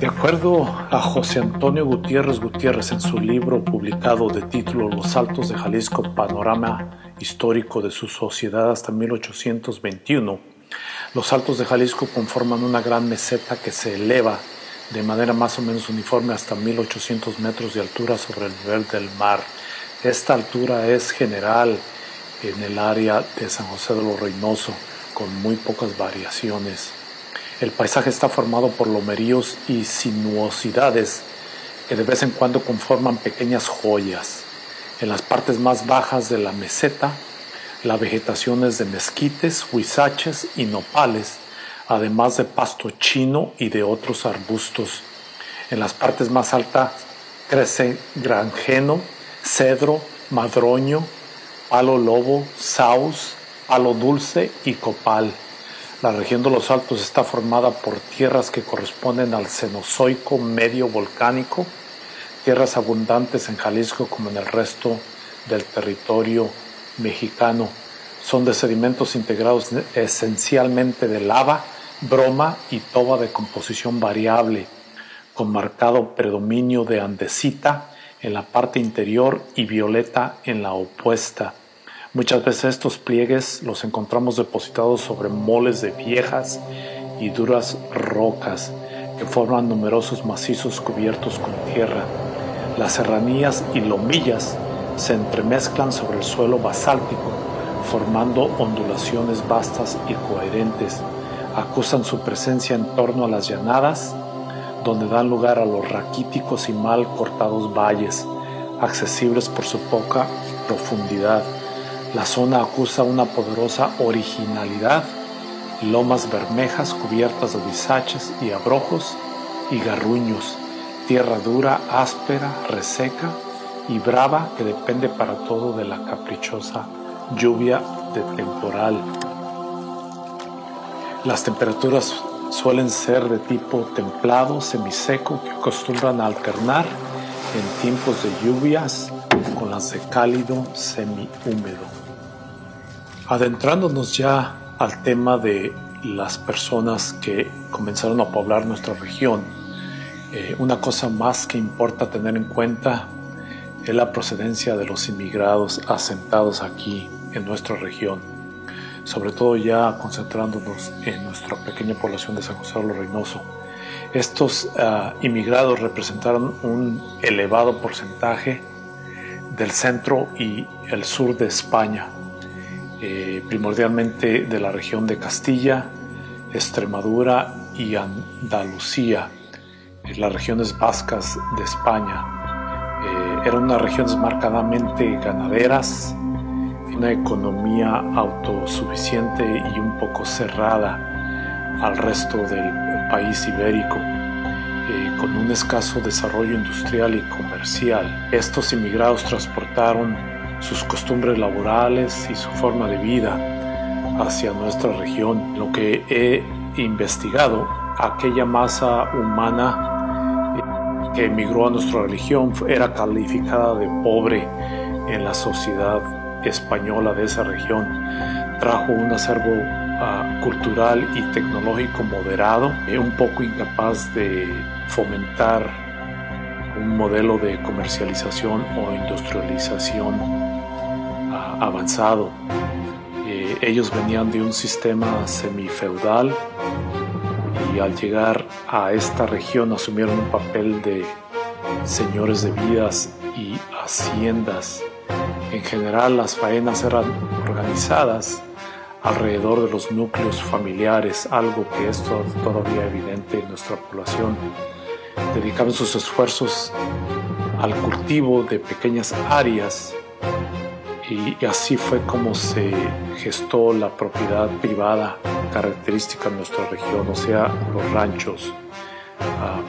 De acuerdo a José Antonio Gutiérrez Gutiérrez en su libro publicado de título Los Altos de Jalisco, Panorama Histórico de su Sociedad hasta 1821, los Altos de Jalisco conforman una gran meseta que se eleva de manera más o menos uniforme hasta 1800 metros de altura sobre el nivel del mar. Esta altura es general en el área de San José de los Reynoso, con muy pocas variaciones. El paisaje está formado por lomeríos y sinuosidades que de vez en cuando conforman pequeñas joyas. En las partes más bajas de la meseta, la vegetación es de mezquites, huizaches y nopales, además de pasto chino y de otros arbustos. En las partes más altas crecen granjeno, cedro, madroño, palo lobo, saus, palo dulce y copal. La región de los Altos está formada por tierras que corresponden al Cenozoico medio volcánico, tierras abundantes en Jalisco como en el resto del territorio mexicano. Son de sedimentos integrados esencialmente de lava, broma y toba de composición variable, con marcado predominio de andesita en la parte interior y violeta en la opuesta. Muchas veces estos pliegues los encontramos depositados sobre moles de viejas y duras rocas que forman numerosos macizos cubiertos con tierra. Las serranías y lomillas se entremezclan sobre el suelo basáltico, formando ondulaciones vastas y coherentes. Acusan su presencia en torno a las llanadas, donde dan lugar a los raquíticos y mal cortados valles, accesibles por su poca profundidad la zona acusa una poderosa originalidad, lomas bermejas cubiertas de bisaches y abrojos y garruños, tierra dura, áspera, reseca y brava que depende para todo de la caprichosa lluvia de temporal. Las temperaturas suelen ser de tipo templado, semiseco, que acostumbran a alternar en tiempos de lluvias con las de cálido, semi-húmedo. Adentrándonos ya al tema de las personas que comenzaron a poblar nuestra región, eh, una cosa más que importa tener en cuenta es la procedencia de los inmigrados asentados aquí en nuestra región, sobre todo ya concentrándonos en nuestra pequeña población de San José de Reynoso. Estos ah, inmigrados representaron un elevado porcentaje del centro y el sur de España, eh, primordialmente de la región de Castilla, Extremadura y Andalucía, las regiones vascas de España. Eh, eran unas regiones marcadamente ganaderas, una economía autosuficiente y un poco cerrada al resto del país ibérico, eh, con un escaso desarrollo industrial y comercial. Estos inmigrados transportaron sus costumbres laborales y su forma de vida hacia nuestra región. Lo que he investigado, aquella masa humana eh, que emigró a nuestra región era calificada de pobre en la sociedad española de esa región. Trajo un acervo ah, cultural y tecnológico moderado, eh, un poco incapaz de fomentar un modelo de comercialización o industrialización avanzado. Eh, ellos venían de un sistema semifeudal y al llegar a esta región asumieron un papel de señores de vidas y haciendas. En general las faenas eran organizadas alrededor de los núcleos familiares, algo que es todavía evidente en nuestra población. Dedicaban sus esfuerzos al cultivo de pequeñas áreas y así fue como se gestó la propiedad privada característica de nuestra región, o sea, los ranchos, ah,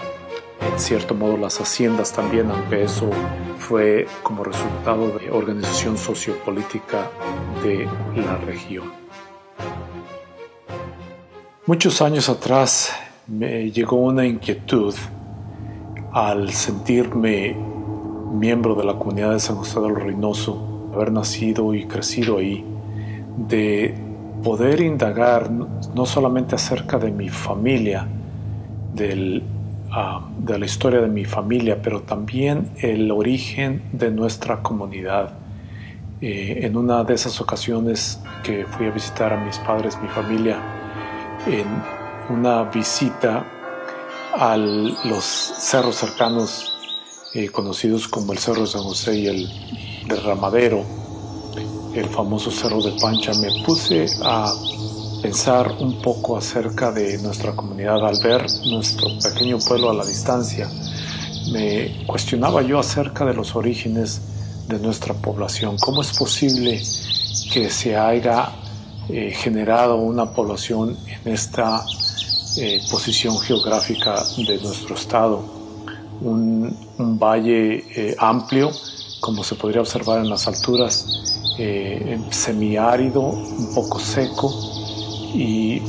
en cierto modo las haciendas también, aunque eso fue como resultado de organización sociopolítica de la región. Muchos años atrás me llegó una inquietud al sentirme miembro de la comunidad de San José del Reynoso haber nacido y crecido ahí, de poder indagar no solamente acerca de mi familia, ah, de la historia de mi familia, pero también el origen de nuestra comunidad. Eh, en una de esas ocasiones que fui a visitar a mis padres, mi familia, en una visita a los cerros cercanos eh, conocidos como el Cerro San José y el Derramadero, el famoso Cerro de Pancha, me puse a pensar un poco acerca de nuestra comunidad al ver nuestro pequeño pueblo a la distancia. Me cuestionaba yo acerca de los orígenes de nuestra población. ¿Cómo es posible que se haya eh, generado una población en esta eh, posición geográfica de nuestro estado? Un, valle eh, amplio, como se podría observar en las alturas, semiárido, un poco seco, y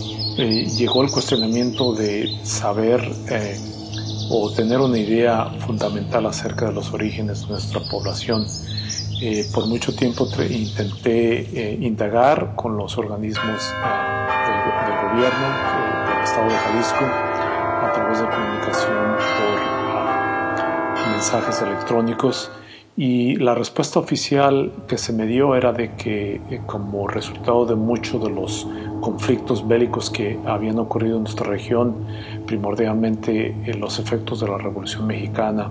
llegó el cuestionamiento de saber o tener una idea fundamental acerca de los orígenes de nuestra población. Eh, por mucho tiempo intenté eh, indagar con los organismos eh, del, gobierno del estado de Jalisco a través de comunicación por ah, mensajes electrónicos y la respuesta oficial que se me dio era de que como resultado de muchos de los conflictos bélicos que habían ocurrido en nuestra región, primordialmente los efectos de la Revolución Mexicana,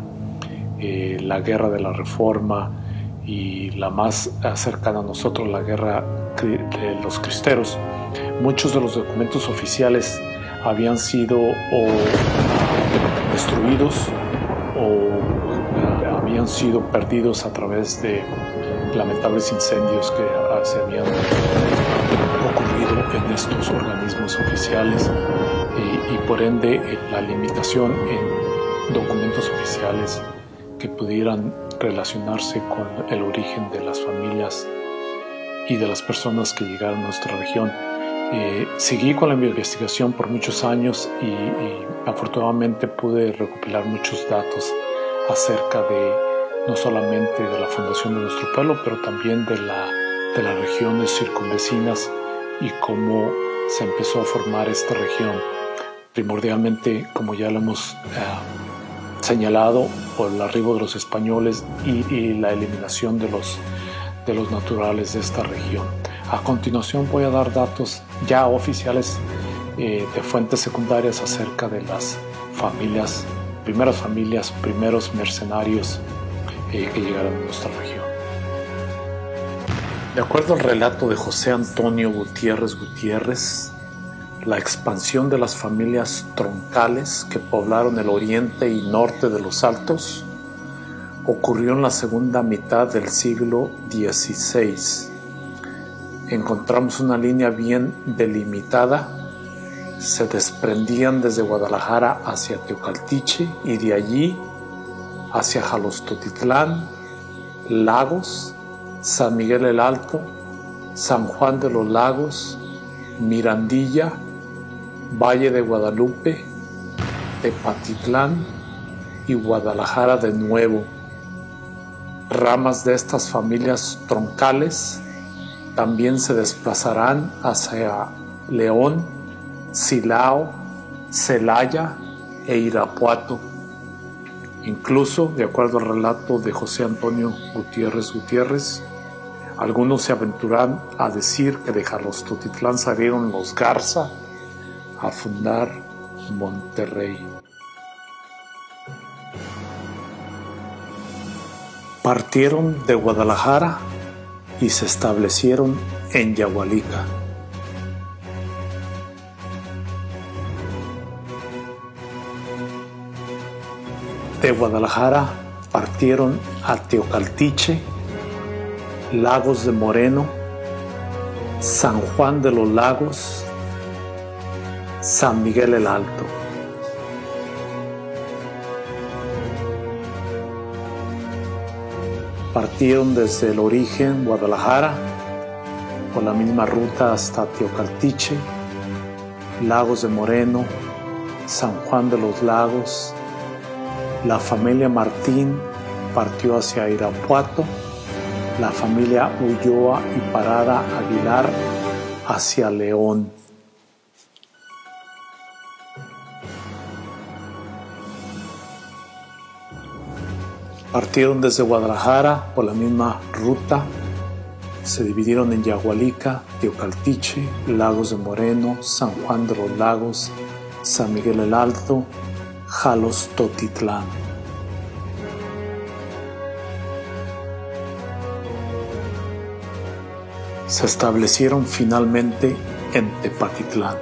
la guerra de la Reforma, y la más cercana a nosotros, la guerra de los cristeros, muchos de los documentos oficiales habían sido destruidos sido perdidos a través de lamentables incendios que se habían ocurrido en estos organismos oficiales y, y por ende la limitación en documentos oficiales que pudieran relacionarse con el origen de las familias y de las personas que llegaron a nuestra región. Eh, seguí con la investigación por muchos años y, afortunadamente pude recopilar muchos datos acerca de no solamente de la fundación de nuestro pueblo, pero también de, la, de las regiones circunvecinas y cómo se empezó a formar esta región. Primordialmente, como ya lo hemos eh, señalado por el arribo de los españoles y, la eliminación de los, de los naturales de esta región. A continuación voy a dar datos ya oficiales eh, de fuentes secundarias acerca de las familias, primeras familias, primeros mercenarios eh, que llegaron a nuestra región. De acuerdo al relato de José Antonio Gutiérrez Gutiérrez, la expansión de las familias troncales que poblaron el oriente y norte de los Altos ocurrió en la segunda mitad del siglo XVI. Encontramos una línea bien delimitada. Se desprendían desde Guadalajara hacia Teocaltiche y de allí hacia Jalostotitlán, Lagos, San Miguel el Alto, San Juan de los Lagos, Mirandilla, Valle de Guadalupe, Tepatitlán y Guadalajara de nuevo. Ramas de estas familias troncales también se desplazarán hacia León, Silao, Celaya e Irapuato. Incluso, de acuerdo al relato de José Antonio Gutiérrez Gutiérrez, algunos se aventuran a decir que de Jalostotitlán salieron los Garza, a fundar Monterrey. Partieron de Guadalajara y se establecieron en Yahualica. De Guadalajara partieron a Teocaltiche, Lagos de Moreno, San Juan de los Lagos, San Miguel el Alto. Partieron desde el origen Guadalajara por la misma ruta hasta Teocaltiche, Lagos de Moreno, San Juan de los Lagos. La familia Martín partió hacia Irapuato, la familia Ulloa y Parada Aguilar hacia León. Partieron desde Guadalajara por la misma ruta, se dividieron en Yagualica, Teocaltiche, Lagos de Moreno, San Juan de los Lagos, San Miguel el Alto, Jalos Totitlán. Se establecieron finalmente en Tepatitlán.